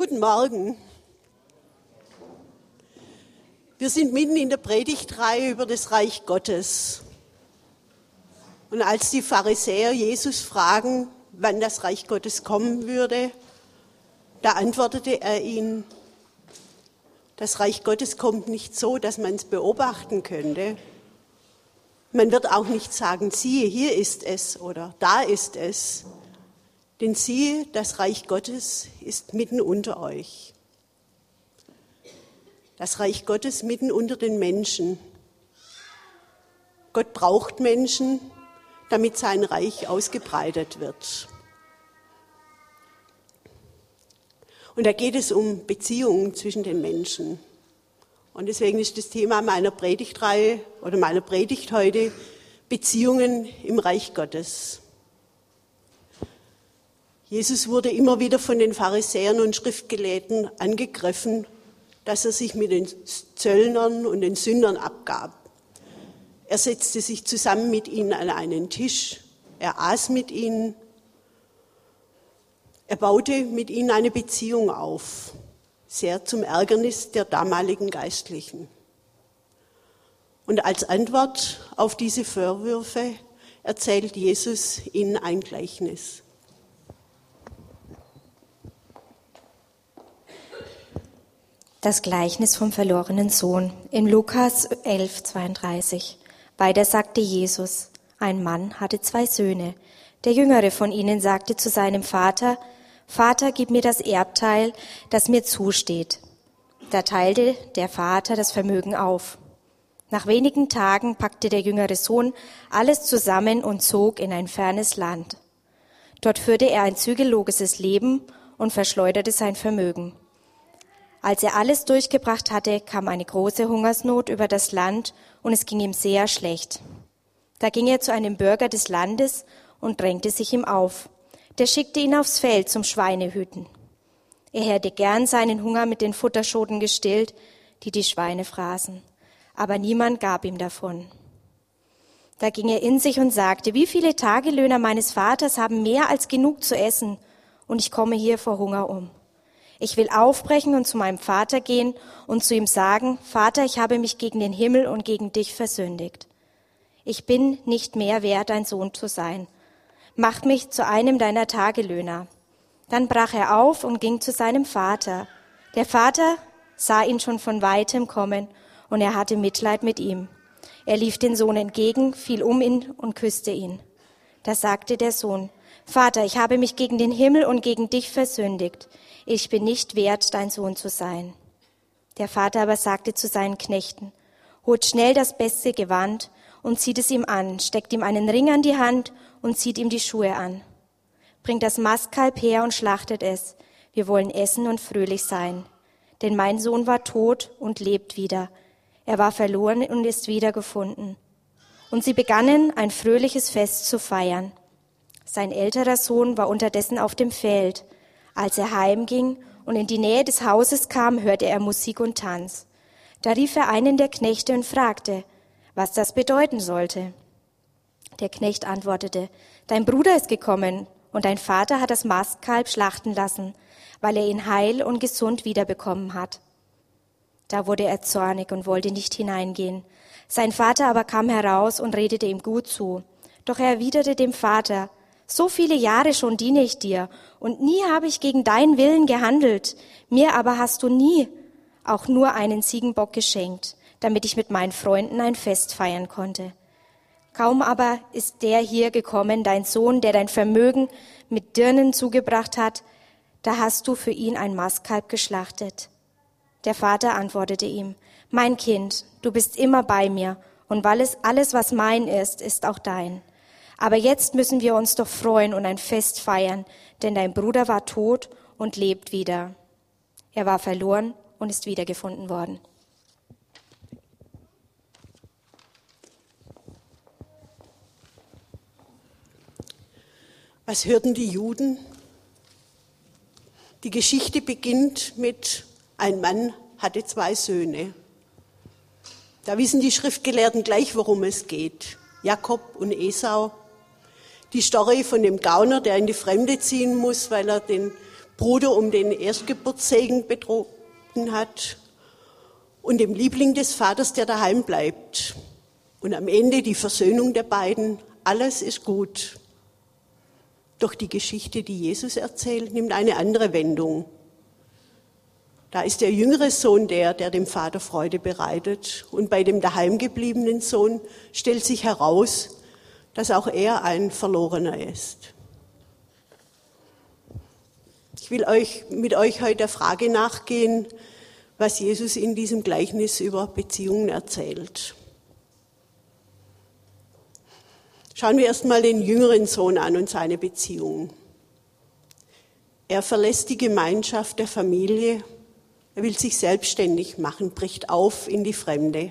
Guten Morgen. Wir sind mitten in der Predigtreihe über das Reich Gottes. Und als die Pharisäer Jesus fragen, wann das Reich Gottes kommen würde, da antwortete er ihnen, das Reich Gottes kommt nicht so, dass man es beobachten könnte. Man wird auch nicht sagen, siehe, hier ist es oder da ist es, denn siehe, das Reich Gottes ist mitten unter euch. Das Reich Gottes mitten unter den Menschen. Gott braucht Menschen, damit sein Reich ausgebreitet wird. Und da geht es um Beziehungen zwischen den Menschen. Und deswegen ist das Thema meiner Predigtreihe oder meiner Predigt heute Beziehungen im Reich Gottes. Jesus wurde immer wieder von den Pharisäern und Schriftgelehrten angegriffen, dass er sich mit den Zöllnern und den Sündern abgab. Er setzte sich zusammen mit ihnen an einen Tisch, er aß mit ihnen, er baute mit ihnen eine Beziehung auf, sehr zum Ärgernis der damaligen Geistlichen. Und als Antwort auf diese Vorwürfe erzählt Jesus ihnen ein Gleichnis. Das Gleichnis vom verlorenen Sohn in Lukas 11, 32. Weiter sagte Jesus, ein Mann hatte zwei Söhne. Der jüngere von ihnen sagte zu seinem Vater, Vater, gib mir das Erbteil, das mir zusteht. Da teilte der Vater das Vermögen auf. Nach wenigen Tagen packte der jüngere Sohn alles zusammen und zog in ein fernes Land. Dort führte er ein zügelloses Leben und verschleuderte sein Vermögen. Als er alles durchgebracht hatte, kam eine große Hungersnot über das Land und es ging ihm sehr schlecht. Da ging er zu einem Bürger des Landes und drängte sich ihm auf. Der schickte ihn aufs Feld zum Schweinehüten. Er hätte gern seinen Hunger mit den Futterschoten gestillt, die die Schweine fraßen. Aber niemand gab ihm davon. Da ging er in sich und sagte, wie viele Tagelöhner meines Vaters haben mehr als genug zu essen und ich komme hier vor Hunger um. Ich will aufbrechen und zu meinem Vater gehen und zu ihm sagen, Vater, ich habe mich gegen den Himmel und gegen dich versündigt. Ich bin nicht mehr wert, dein Sohn zu sein. Mach mich zu einem deiner Tagelöhner. Dann brach er auf und ging zu seinem Vater. Der Vater sah ihn schon von weitem kommen und er hatte Mitleid mit ihm. Er lief den Sohn entgegen, fiel um ihn und küsste ihn. Da sagte der Sohn, Vater, ich habe mich gegen den Himmel und gegen dich versündigt ich bin nicht wert, dein Sohn zu sein. Der Vater aber sagte zu seinen Knechten, holt schnell das beste Gewand und zieht es ihm an, steckt ihm einen Ring an die Hand und zieht ihm die Schuhe an. Bringt das Mastkalb her und schlachtet es. Wir wollen essen und fröhlich sein. Denn mein Sohn war tot und lebt wieder. Er war verloren und ist wiedergefunden. Und sie begannen ein fröhliches Fest zu feiern. Sein älterer Sohn war unterdessen auf dem Feld. Als er heimging und in die Nähe des Hauses kam, hörte er Musik und Tanz. Da rief er einen der Knechte und fragte, was das bedeuten sollte. Der Knecht antwortete, Dein Bruder ist gekommen und dein Vater hat das Mastkalb schlachten lassen, weil er ihn heil und gesund wiederbekommen hat. Da wurde er zornig und wollte nicht hineingehen. Sein Vater aber kam heraus und redete ihm gut zu. Doch er erwiderte dem Vater, so viele Jahre schon diene ich dir und nie habe ich gegen deinen Willen gehandelt. Mir aber hast du nie auch nur einen Ziegenbock geschenkt, damit ich mit meinen Freunden ein Fest feiern konnte. Kaum aber ist der hier gekommen, dein Sohn, der dein Vermögen mit Dirnen zugebracht hat, da hast du für ihn ein Mastkalb geschlachtet. Der Vater antwortete ihm, mein Kind, du bist immer bei mir, und weil es alles, was mein ist, ist auch dein. Aber jetzt müssen wir uns doch freuen und ein Fest feiern, denn dein Bruder war tot und lebt wieder. Er war verloren und ist wiedergefunden worden. Was hörten die Juden? Die Geschichte beginnt mit, ein Mann hatte zwei Söhne. Da wissen die Schriftgelehrten gleich, worum es geht. Jakob und Esau die Story von dem Gauner, der in die Fremde ziehen muss, weil er den Bruder um den Erstgeburtssegen betrogen hat und dem Liebling des Vaters, der daheim bleibt. Und am Ende die Versöhnung der beiden. Alles ist gut. Doch die Geschichte, die Jesus erzählt, nimmt eine andere Wendung. Da ist der jüngere Sohn der, der dem Vater Freude bereitet. Und bei dem daheimgebliebenen Sohn stellt sich heraus, dass auch er ein Verlorener ist. Ich will euch, mit euch heute der Frage nachgehen, was Jesus in diesem Gleichnis über Beziehungen erzählt. Schauen wir erstmal den jüngeren Sohn an und seine Beziehungen. Er verlässt die Gemeinschaft der Familie, er will sich selbstständig machen, bricht auf in die Fremde.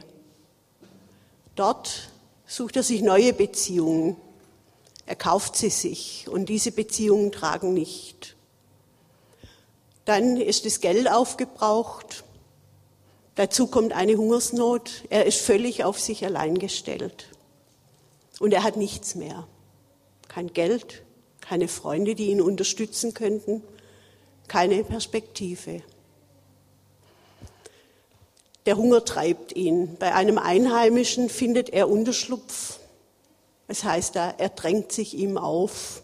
Dort sucht er sich neue Beziehungen, er kauft sie sich und diese Beziehungen tragen nicht. Dann ist das Geld aufgebraucht, Dazu kommt eine Hungersnot. Er ist völlig auf sich allein gestellt. Und er hat nichts mehr. Kein Geld, keine Freunde, die ihn unterstützen könnten, keine Perspektive. Der Hunger treibt ihn. Bei einem Einheimischen findet er Unterschlupf. Das heißt, er drängt sich ihm auf.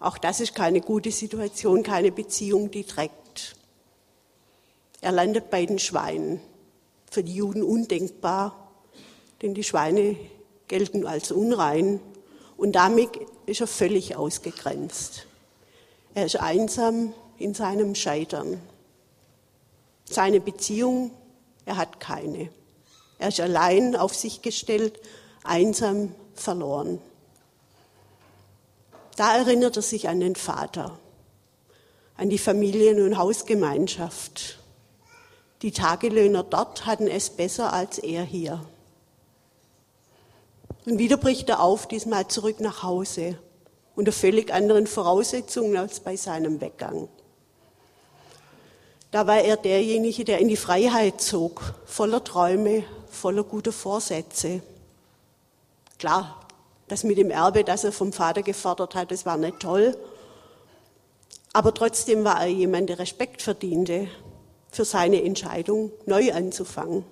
Auch das ist keine gute Situation, keine Beziehung, die trägt. Er landet bei den Schweinen. Für die Juden undenkbar, denn die Schweine gelten als unrein und damit ist er völlig ausgegrenzt. Er ist einsam in seinem Scheitern. Seine Beziehung, er hat keine. Er ist allein auf sich gestellt, einsam, verloren. Da erinnert er sich an den Vater, an die Familien- und Hausgemeinschaft, die Tagelöhner dort hatten es besser als er hier. Und wieder bricht er auf, diesmal zurück nach Hause, unter völlig anderen Voraussetzungen als bei seinem Weggang. Da war er derjenige, der in die Freiheit zog, voller Träume, voller guter Vorsätze. Klar, das mit dem Erbe, das er vom Vater gefordert hat, das war nicht toll. Aber trotzdem war er jemand, der Respekt verdiente für seine Entscheidung, neu anzufangen.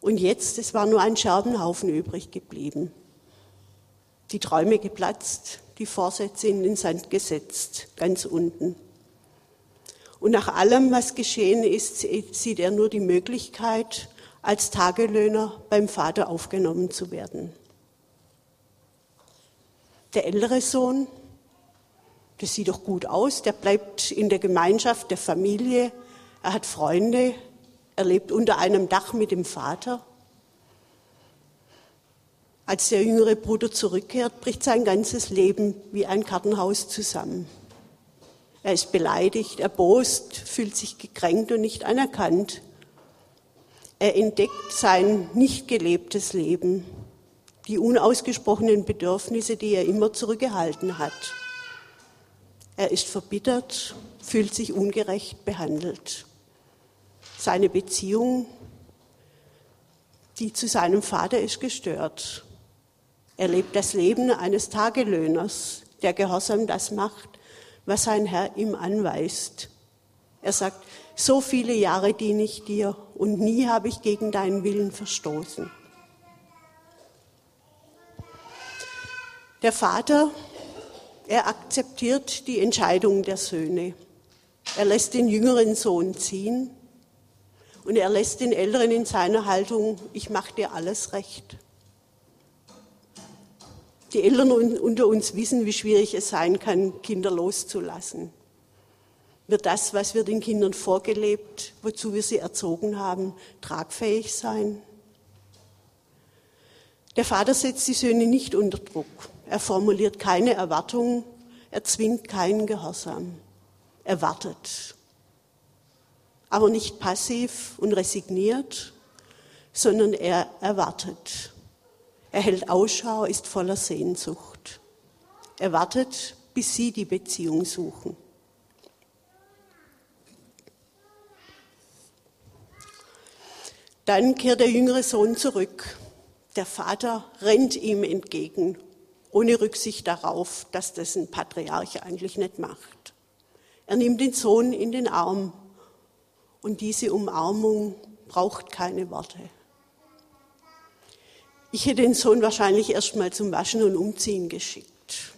Und jetzt, es war nur ein Scherbenhaufen übrig geblieben. Die Träume geplatzt, die Vorsätze in den Sand gesetzt, ganz unten. Und nach allem, was geschehen ist, sieht er nur die Möglichkeit, als Tagelöhner beim Vater aufgenommen zu werden. Der ältere Sohn das sieht doch gut aus, der bleibt in der Gemeinschaft der Familie, er hat Freunde, er lebt unter einem Dach mit dem Vater. Als der jüngere Bruder zurückkehrt, bricht sein ganzes Leben wie ein Kartenhaus zusammen. Er ist beleidigt, erbost, fühlt sich gekränkt und nicht anerkannt. Er entdeckt sein nicht gelebtes Leben, die unausgesprochenen Bedürfnisse, die er immer zurückgehalten hat. Er ist verbittert, fühlt sich ungerecht behandelt. Seine Beziehung, die zu seinem Vater ist gestört. Er lebt das Leben eines Tagelöhners, der gehorsam das macht, was sein Herr ihm anweist. Er sagt, so viele Jahre diene ich dir und nie habe ich gegen deinen Willen verstoßen. Der Vater er akzeptiert die Entscheidung der Söhne. Er lässt den jüngeren Sohn ziehen und er lässt den älteren in seiner Haltung, ich mache dir alles recht. Die Eltern unter uns wissen, wie schwierig es sein kann, Kinder loszulassen. Wird das, was wir den Kindern vorgelebt, wozu wir sie erzogen haben, tragfähig sein? Der Vater setzt die Söhne nicht unter Druck. Er formuliert keine Erwartungen, er zwingt keinen Gehorsam. Er wartet. Aber nicht passiv und resigniert, sondern er erwartet. Er hält Ausschau, ist voller Sehnsucht. Er wartet, bis sie die Beziehung suchen. Dann kehrt der jüngere Sohn zurück. Der Vater rennt ihm entgegen ohne Rücksicht darauf, dass das ein Patriarch eigentlich nicht macht. Er nimmt den Sohn in den Arm und diese Umarmung braucht keine Worte. Ich hätte den Sohn wahrscheinlich erst mal zum Waschen und Umziehen geschickt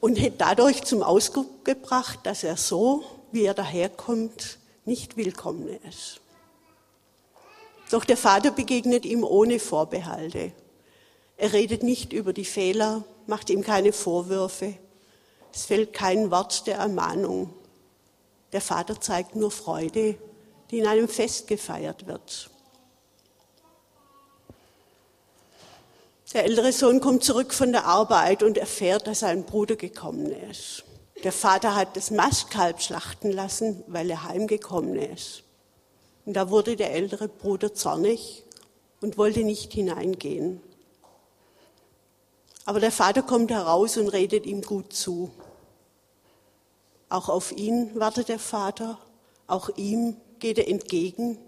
und hätte dadurch zum Ausdruck gebracht, dass er so, wie er daherkommt, nicht willkommen ist. Doch der Vater begegnet ihm ohne Vorbehalte. Er redet nicht über die Fehler, macht ihm keine Vorwürfe. Es fällt kein Wort der Ermahnung. Der Vater zeigt nur Freude, die in einem Fest gefeiert wird. Der ältere Sohn kommt zurück von der Arbeit und erfährt, dass sein Bruder gekommen ist. Der Vater hat das Mastkalb schlachten lassen, weil er heimgekommen ist. Und da wurde der ältere Bruder zornig und wollte nicht hineingehen. Aber der Vater kommt heraus und redet ihm gut zu. Auch auf ihn wartet der Vater, auch ihm geht er entgegen.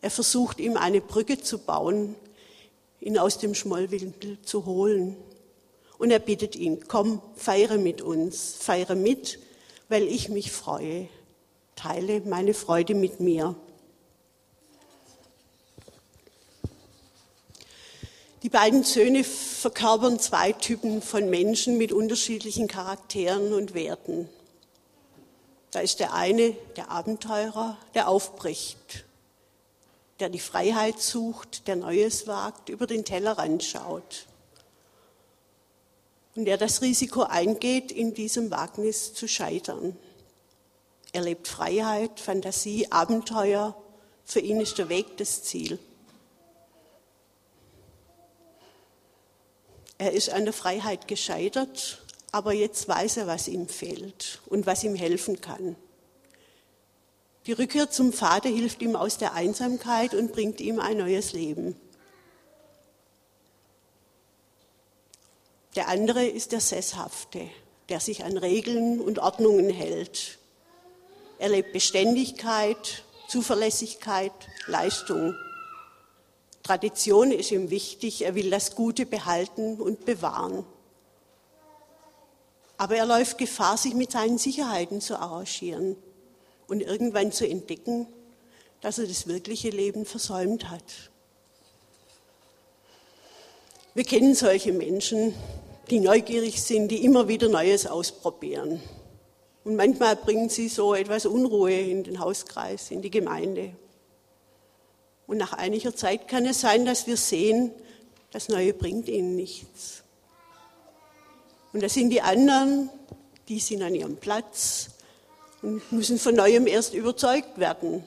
Er versucht ihm eine Brücke zu bauen, ihn aus dem Schmollwinkel zu holen. Und er bittet ihn, komm, feiere mit uns, feiere mit, weil ich mich freue. Teile meine Freude mit mir. Die beiden Söhne verkörpern zwei Typen von Menschen mit unterschiedlichen Charakteren und Werten. Da ist der eine, der Abenteurer, der aufbricht der die Freiheit sucht, der Neues wagt, über den Tellerrand schaut und der das Risiko eingeht, in diesem Wagnis zu scheitern. Er lebt Freiheit, Fantasie, Abenteuer. Für ihn ist der Weg das Ziel. Er ist an der Freiheit gescheitert, aber jetzt weiß er, was ihm fehlt und was ihm helfen kann. Die Rückkehr zum Vater hilft ihm aus der Einsamkeit und bringt ihm ein neues Leben. Der andere ist der Sesshafte, der sich an Regeln und Ordnungen hält. Er lebt Beständigkeit, Zuverlässigkeit, Leistung. Tradition ist ihm wichtig, er will das Gute behalten und bewahren. Aber er läuft Gefahr, sich mit seinen Sicherheiten zu arrangieren und irgendwann zu entdecken, dass er das wirkliche Leben versäumt hat. Wir kennen solche Menschen, die neugierig sind, die immer wieder Neues ausprobieren. Und manchmal bringen sie so etwas Unruhe in den Hauskreis, in die Gemeinde. Und nach einiger Zeit kann es sein, dass wir sehen, das Neue bringt ihnen nichts. Und das sind die anderen, die sind an ihrem Platz, und müssen von neuem erst überzeugt werden.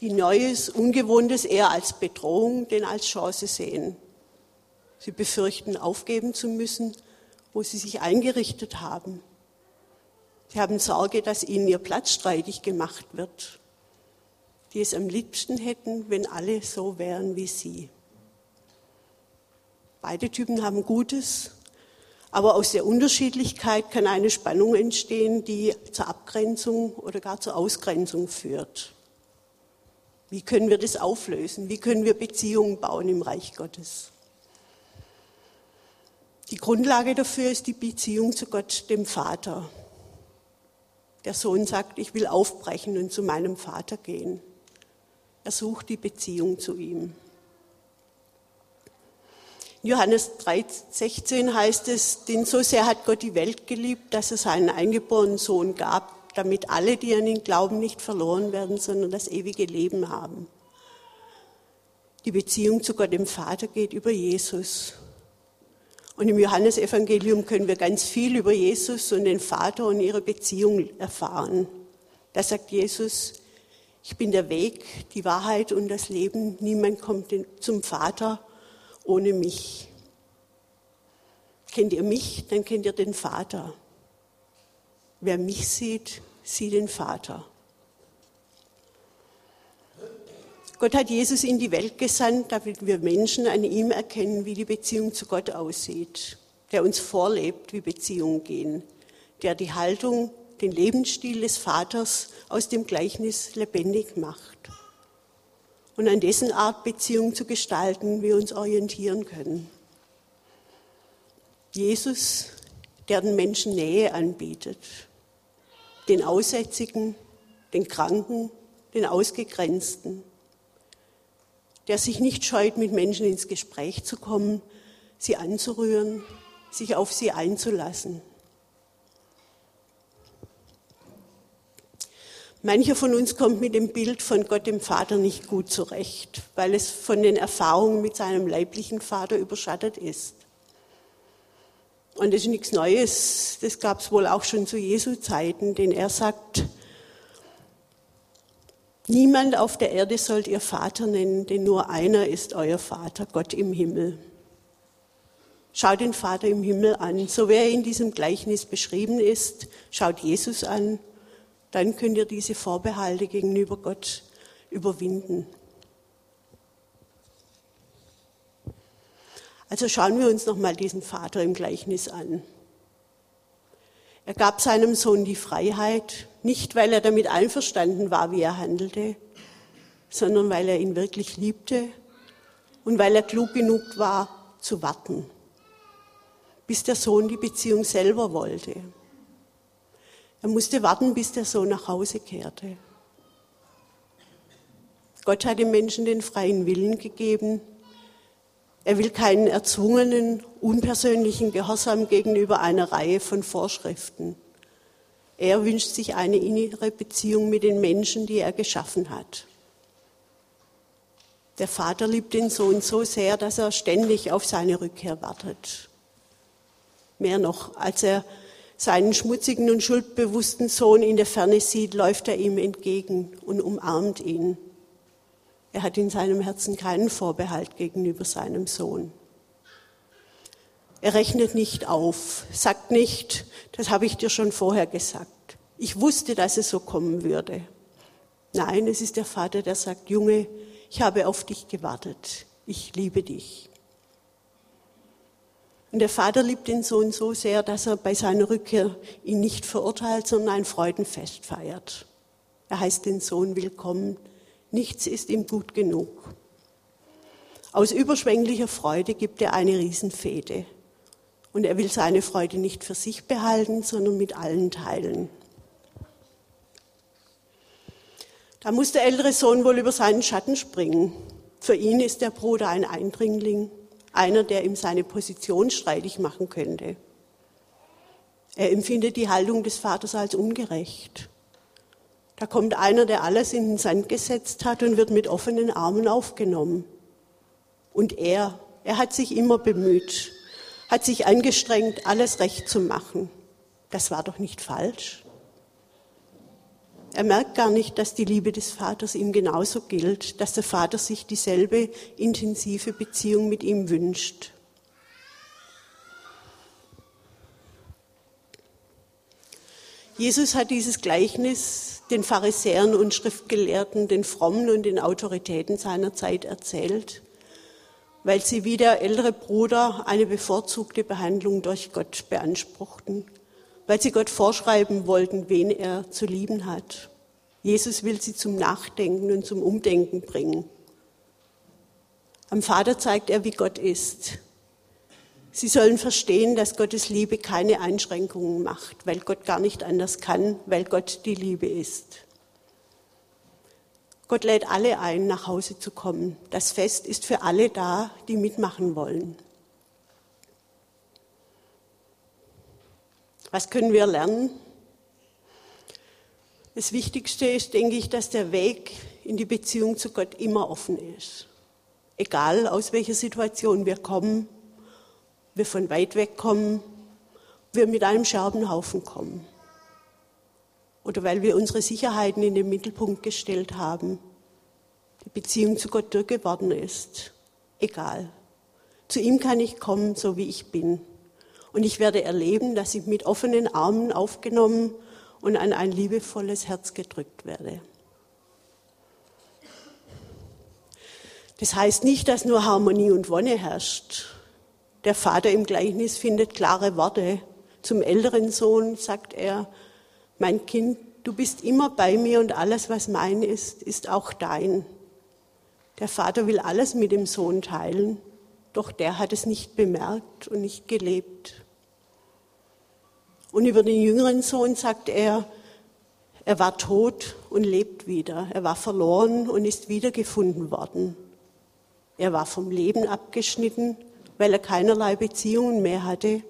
Die Neues, Ungewohntes eher als Bedrohung, denn als Chance sehen. Sie befürchten, aufgeben zu müssen, wo sie sich eingerichtet haben. Sie haben Sorge, dass ihnen ihr Platz streitig gemacht wird, die es am liebsten hätten, wenn alle so wären wie sie. Beide Typen haben Gutes aber aus der Unterschiedlichkeit kann eine Spannung entstehen, die zur Abgrenzung oder gar zur Ausgrenzung führt. Wie können wir das auflösen? Wie können wir Beziehungen bauen im Reich Gottes? Die Grundlage dafür ist die Beziehung zu Gott, dem Vater. Der Sohn sagt, ich will aufbrechen und zu meinem Vater gehen. Er sucht die Beziehung zu ihm. Johannes 3,16 heißt es, denn so sehr hat Gott die Welt geliebt, dass er seinen eingeborenen Sohn gab, damit alle, die an ihn glauben, nicht verloren werden, sondern das ewige Leben haben. Die Beziehung zu Gott dem Vater geht über Jesus. Und im Johannesevangelium können wir ganz viel über Jesus und den Vater und ihre Beziehung erfahren. Da sagt Jesus, ich bin der Weg, die Wahrheit und das Leben. Niemand kommt zum Vater ohne mich. Kennt ihr mich, dann kennt ihr den Vater. Wer mich sieht, sieht den Vater. Gott hat Jesus in die Welt gesandt, damit wir Menschen an ihm erkennen, wie die Beziehung zu Gott aussieht, der uns vorlebt, wie Beziehungen gehen, der die Haltung, den Lebensstil des Vaters aus dem Gleichnis lebendig macht und an dessen Art Beziehung zu gestalten wir uns orientieren können. Jesus, der den Menschen Nähe anbietet. Den Aussätzigen, den Kranken, den Ausgegrenzten. Der sich nicht scheut, mit Menschen ins Gespräch zu kommen, sie anzurühren, sich auf sie einzulassen. Mancher von uns kommt mit dem Bild von Gott dem Vater nicht gut zurecht, weil es von den Erfahrungen mit seinem leiblichen Vater überschattet ist. Und das ist nichts Neues, das gab es wohl auch schon zu Jesu Zeiten, denn er sagt, niemand auf der Erde sollt ihr Vater nennen, denn nur einer ist euer Vater, Gott im Himmel. Schaut den Vater im Himmel an, so wie er in diesem Gleichnis beschrieben ist, schaut Jesus an dann könnt ihr diese Vorbehalte gegenüber Gott überwinden. Also schauen wir uns nochmal diesen Vater im Gleichnis an. Er gab seinem Sohn die Freiheit, nicht weil er damit einverstanden war, wie er handelte, sondern weil er ihn wirklich liebte und weil er klug genug war zu warten, bis der Sohn die Beziehung selber wollte. Er musste warten, bis der Sohn nach Hause kehrte. Gott hat dem Menschen den freien Willen gegeben. Er will keinen erzwungenen, unpersönlichen Gehorsam gegenüber einer Reihe von Vorschriften. Er wünscht sich eine innere Beziehung mit den Menschen, die er geschaffen hat. Der Vater liebt den Sohn so sehr, dass er ständig auf seine Rückkehr wartet. Mehr noch, als er seinen schmutzigen und schuldbewussten Sohn in der Ferne sieht, läuft er ihm entgegen und umarmt ihn. Er hat in seinem Herzen keinen Vorbehalt gegenüber seinem Sohn. Er rechnet nicht auf, sagt nicht, das habe ich dir schon vorher gesagt. Ich wusste, dass es so kommen würde. Nein, es ist der Vater, der sagt, Junge, ich habe auf dich gewartet. Ich liebe dich. Und der Vater liebt den Sohn so sehr, dass er bei seiner Rückkehr ihn nicht verurteilt, sondern ein Freudenfest feiert. Er heißt den Sohn willkommen. Nichts ist ihm gut genug. Aus überschwänglicher Freude gibt er eine Riesenfete. Und er will seine Freude nicht für sich behalten, sondern mit allen teilen. Da muss der ältere Sohn wohl über seinen Schatten springen. Für ihn ist der Bruder ein Eindringling einer, der ihm seine Position streitig machen könnte. Er empfindet die Haltung des Vaters als ungerecht. Da kommt einer, der alles in den Sand gesetzt hat und wird mit offenen Armen aufgenommen. Und er, er hat sich immer bemüht, hat sich angestrengt, alles recht zu machen. Das war doch nicht falsch. Er merkt gar nicht, dass die Liebe des Vaters ihm genauso gilt, dass der Vater sich dieselbe intensive Beziehung mit ihm wünscht. Jesus hat dieses Gleichnis den Pharisäern und Schriftgelehrten, den Frommen und den Autoritäten seiner Zeit erzählt, weil sie wie der ältere Bruder eine bevorzugte Behandlung durch Gott beanspruchten weil sie Gott vorschreiben wollten, wen er zu lieben hat. Jesus will sie zum Nachdenken und zum Umdenken bringen. Am Vater zeigt er, wie Gott ist. Sie sollen verstehen, dass Gottes Liebe keine Einschränkungen macht, weil Gott gar nicht anders kann, weil Gott die Liebe ist. Gott lädt alle ein, nach Hause zu kommen. Das Fest ist für alle da, die mitmachen wollen. Was können wir lernen? Das Wichtigste ist, denke ich, dass der Weg in die Beziehung zu Gott immer offen ist. Egal aus welcher Situation wir kommen, wir von weit weg kommen, wir mit einem Scherbenhaufen kommen. Oder weil wir unsere Sicherheiten in den Mittelpunkt gestellt haben. Die Beziehung zu Gott dürr geworden ist. Egal. Zu ihm kann ich kommen, so wie ich bin. Und ich werde erleben, dass ich mit offenen Armen aufgenommen und an ein liebevolles Herz gedrückt werde. Das heißt nicht, dass nur Harmonie und Wonne herrscht. Der Vater im Gleichnis findet klare Worte. Zum älteren Sohn sagt er, mein Kind, du bist immer bei mir und alles, was mein ist, ist auch dein. Der Vater will alles mit dem Sohn teilen, doch der hat es nicht bemerkt und nicht gelebt. Und über den jüngeren Sohn sagt er, er war tot und lebt wieder. Er war verloren und ist wiedergefunden worden. Er war vom Leben abgeschnitten, weil er keinerlei Beziehungen mehr hatte.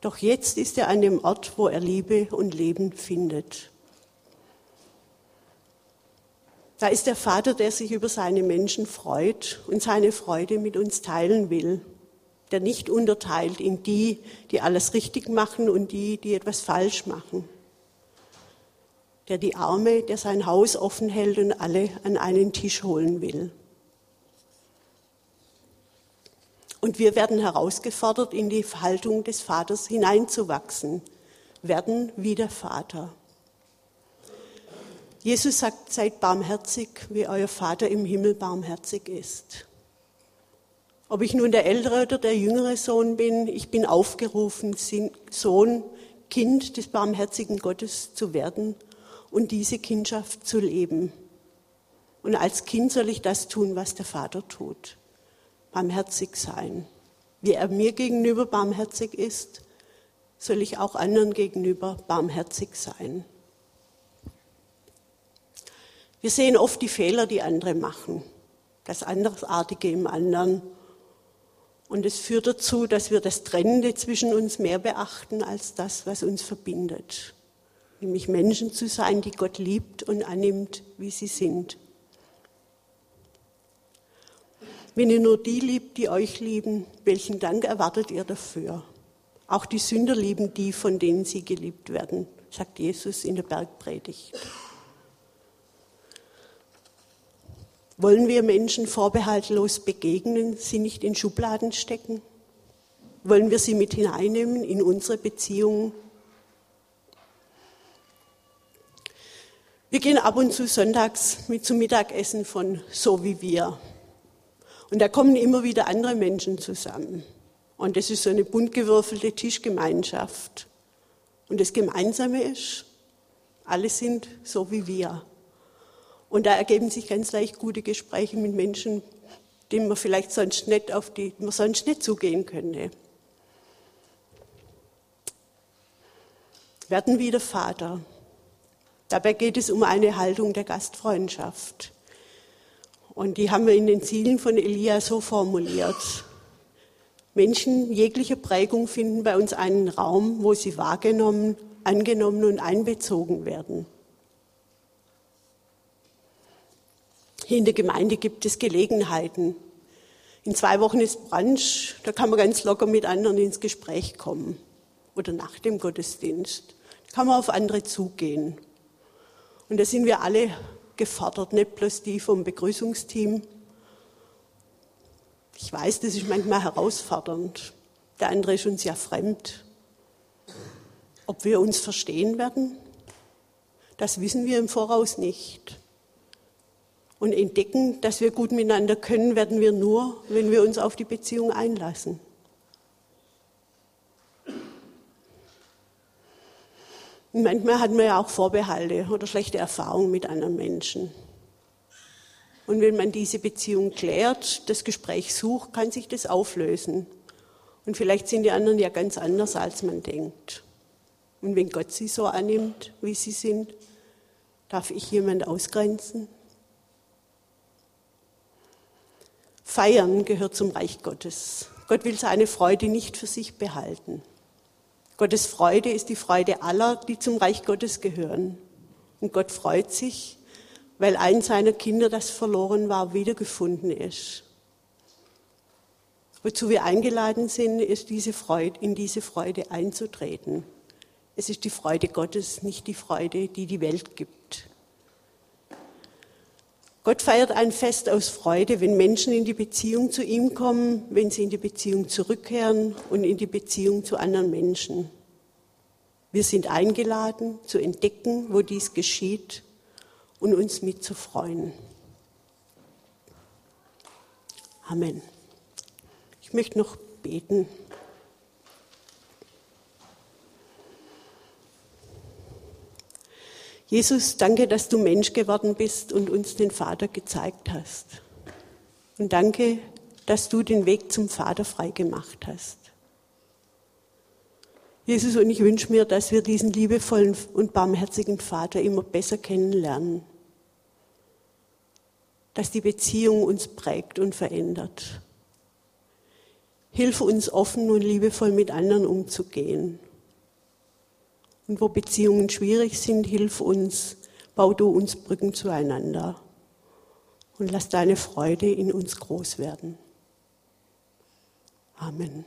Doch jetzt ist er an dem Ort, wo er Liebe und Leben findet. Da ist der Vater, der sich über seine Menschen freut und seine Freude mit uns teilen will, der nicht unterteilt in die, die alles richtig machen und die, die etwas falsch machen, der die Arme, der sein Haus offen hält und alle an einen Tisch holen will. Und wir werden herausgefordert, in die Haltung des Vaters hineinzuwachsen, werden wie der Vater. Jesus sagt, seid barmherzig, wie euer Vater im Himmel barmherzig ist. Ob ich nun der ältere oder der jüngere Sohn bin, ich bin aufgerufen, Sohn, Kind des barmherzigen Gottes zu werden und diese Kindschaft zu leben. Und als Kind soll ich das tun, was der Vater tut. Barmherzig sein. Wie er mir gegenüber barmherzig ist, soll ich auch anderen gegenüber barmherzig sein. Wir sehen oft die Fehler, die andere machen, das Andersartige im anderen. Und es führt dazu, dass wir das Trennende zwischen uns mehr beachten als das, was uns verbindet. Nämlich Menschen zu sein, die Gott liebt und annimmt, wie sie sind. Wenn ihr nur die liebt, die euch lieben, welchen Dank erwartet ihr dafür? Auch die Sünder lieben die, von denen sie geliebt werden, sagt Jesus in der Bergpredigt. Wollen wir Menschen vorbehaltlos begegnen, sie nicht in Schubladen stecken? Wollen wir sie mit hineinnehmen in unsere Beziehungen? Wir gehen ab und zu sonntags mit zum Mittagessen von So wie wir. Und da kommen immer wieder andere Menschen zusammen. Und das ist so eine bunt gewürfelte Tischgemeinschaft. Und das Gemeinsame ist, alle sind so wie wir. Und da ergeben sich ganz leicht gute Gespräche mit Menschen, denen man vielleicht sonst nicht auf die, man sonst nicht zugehen könnte. Werden wieder Vater. Dabei geht es um eine Haltung der Gastfreundschaft. Und die haben wir in den Zielen von Elia so formuliert. Menschen jeglicher Prägung finden bei uns einen Raum, wo sie wahrgenommen, angenommen und einbezogen werden. Hier in der Gemeinde gibt es Gelegenheiten. In zwei Wochen ist Brunch, da kann man ganz locker mit anderen ins Gespräch kommen. Oder nach dem Gottesdienst. Da kann man auf andere zugehen. Und da sind wir alle gefordert, nicht bloß die vom Begrüßungsteam. Ich weiß, das ist manchmal herausfordernd. Der andere ist uns ja fremd. Ob wir uns verstehen werden, das wissen wir im Voraus nicht. Und entdecken, dass wir gut miteinander können, werden wir nur, wenn wir uns auf die Beziehung einlassen. Und manchmal hat man ja auch Vorbehalte oder schlechte Erfahrungen mit anderen Menschen. Und wenn man diese Beziehung klärt, das Gespräch sucht, kann sich das auflösen. Und vielleicht sind die anderen ja ganz anders, als man denkt. Und wenn Gott sie so annimmt, wie sie sind, darf ich jemand ausgrenzen? Feiern gehört zum Reich Gottes. Gott will seine Freude nicht für sich behalten. Gottes Freude ist die Freude aller, die zum Reich Gottes gehören. Und Gott freut sich, weil ein seiner Kinder, das verloren war, wiedergefunden ist. Wozu wir eingeladen sind, ist diese Freude, in diese Freude einzutreten. Es ist die Freude Gottes, nicht die Freude, die die Welt gibt. Gott feiert ein Fest aus Freude, wenn Menschen in die Beziehung zu ihm kommen, wenn sie in die Beziehung zurückkehren und in die Beziehung zu anderen Menschen. Wir sind eingeladen zu entdecken, wo dies geschieht und uns mitzufreuen. Amen. Ich möchte noch beten. Jesus, danke, dass du Mensch geworden bist und uns den Vater gezeigt hast. Und danke, dass du den Weg zum Vater frei gemacht hast. Jesus, und ich wünsche mir, dass wir diesen liebevollen und barmherzigen Vater immer besser kennenlernen. Dass die Beziehung uns prägt und verändert. Hilf uns offen und liebevoll mit anderen umzugehen. Und wo Beziehungen schwierig sind, hilf uns, bau du uns Brücken zueinander. Und lass deine Freude in uns groß werden. Amen.